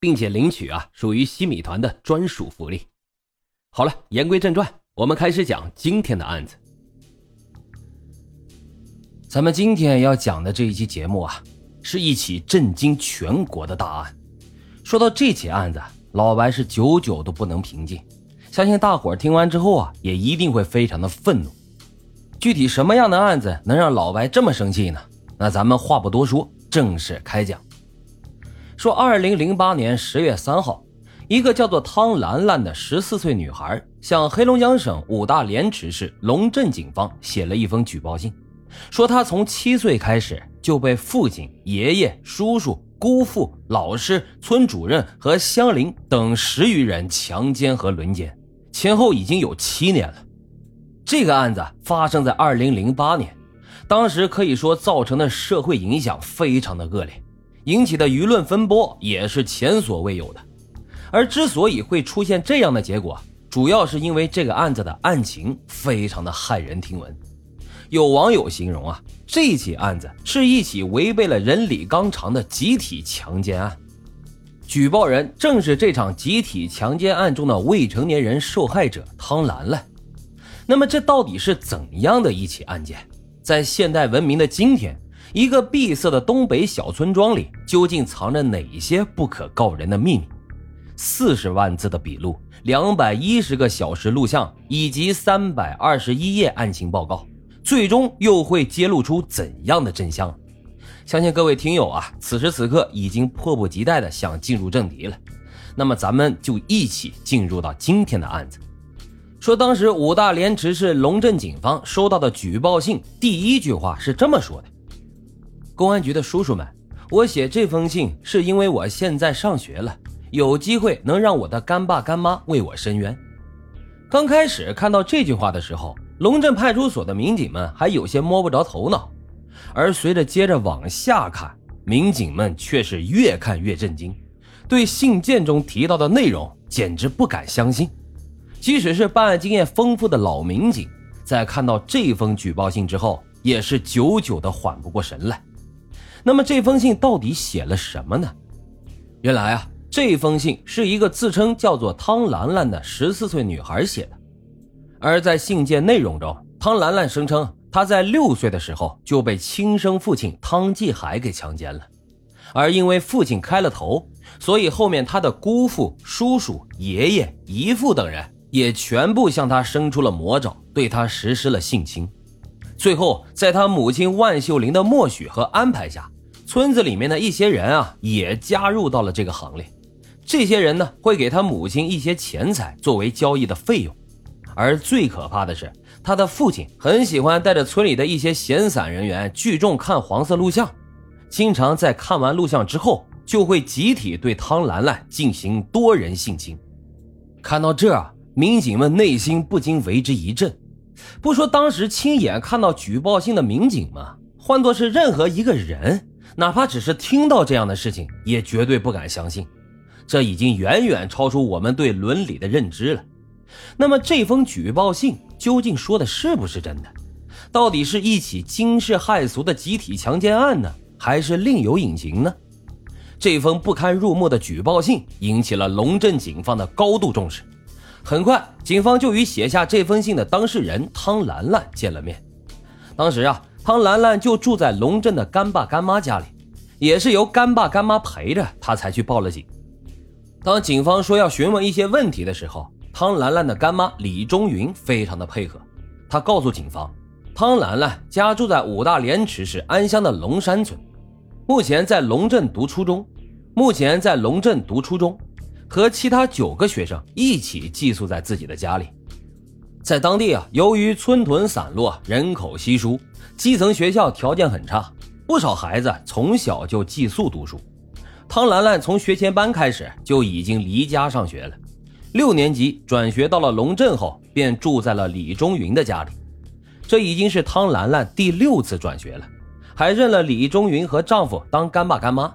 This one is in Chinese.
并且领取啊，属于西米团的专属福利。好了，言归正传，我们开始讲今天的案子。咱们今天要讲的这一期节目啊，是一起震惊全国的大案。说到这起案子，老白是久久都不能平静。相信大伙儿听完之后啊，也一定会非常的愤怒。具体什么样的案子能让老白这么生气呢？那咱们话不多说，正式开讲。说，二零零八年十月三号，一个叫做汤兰兰的十四岁女孩向黑龙江省五大连池市龙镇警方写了一封举报信，说她从七岁开始就被父亲、爷爷、叔叔、姑父、老师、村主任和乡邻等十余人强奸和轮奸，前后已经有七年了。这个案子发生在二零零八年，当时可以说造成的社会影响非常的恶劣。引起的舆论风波也是前所未有的，而之所以会出现这样的结果，主要是因为这个案子的案情非常的骇人听闻。有网友形容啊，这起案子是一起违背了人理纲常的集体强奸案，举报人正是这场集体强奸案中的未成年人受害者汤兰兰。那么，这到底是怎样的一起案件？在现代文明的今天？一个闭塞的东北小村庄里，究竟藏着哪些不可告人的秘密？四十万字的笔录，两百一十个小时录像，以及三百二十一页案情报告，最终又会揭露出怎样的真相？相信各位听友啊，此时此刻已经迫不及待的想进入正题了。那么，咱们就一起进入到今天的案子。说，当时五大连池市龙镇警方收到的举报信，第一句话是这么说的。公安局的叔叔们，我写这封信是因为我现在上学了，有机会能让我的干爸干妈为我伸冤。刚开始看到这句话的时候，龙镇派出所的民警们还有些摸不着头脑，而随着接着往下看，民警们却是越看越震惊，对信件中提到的内容简直不敢相信。即使是办案经验丰富的老民警，在看到这封举报信之后，也是久久的缓不过神来。那么这封信到底写了什么呢？原来啊，这封信是一个自称叫做汤兰兰的十四岁女孩写的。而在信件内容中，汤兰兰声称她在六岁的时候就被亲生父亲汤继海给强奸了，而因为父亲开了头，所以后面她的姑父、叔叔、爷爷、姨父等人也全部向她伸出了魔爪，对她实施了性侵。最后，在他母亲万秀玲的默许和安排下，村子里面的一些人啊，也加入到了这个行列。这些人呢，会给他母亲一些钱财作为交易的费用。而最可怕的是，他的父亲很喜欢带着村里的一些闲散人员聚众看黄色录像，经常在看完录像之后，就会集体对汤兰兰进行多人性侵。看到这儿，民警们内心不禁为之一震。不说当时亲眼看到举报信的民警吗？换作是任何一个人，哪怕只是听到这样的事情，也绝对不敢相信。这已经远远超出我们对伦理的认知了。那么这封举报信究竟说的是不是真的？到底是一起惊世骇俗的集体强奸案呢，还是另有隐情呢？这封不堪入目的举报信引起了龙镇警方的高度重视。很快，警方就与写下这封信的当事人汤兰兰见了面。当时啊，汤兰兰就住在龙镇的干爸干妈家里，也是由干爸干妈陪着她才去报了警。当警方说要询问一些问题的时候，汤兰兰的干妈李中云非常的配合。她告诉警方，汤兰兰家住在五大连池市安乡的龙山村，目前在龙镇读初中，目前在龙镇读初中。和其他九个学生一起寄宿在自己的家里，在当地啊，由于村屯散落，人口稀疏，基层学校条件很差，不少孩子从小就寄宿读书。汤兰兰从学前班开始就已经离家上学了，六年级转学到了龙镇后，便住在了李中云的家里。这已经是汤兰兰第六次转学了，还认了李中云和丈夫当干爸干妈。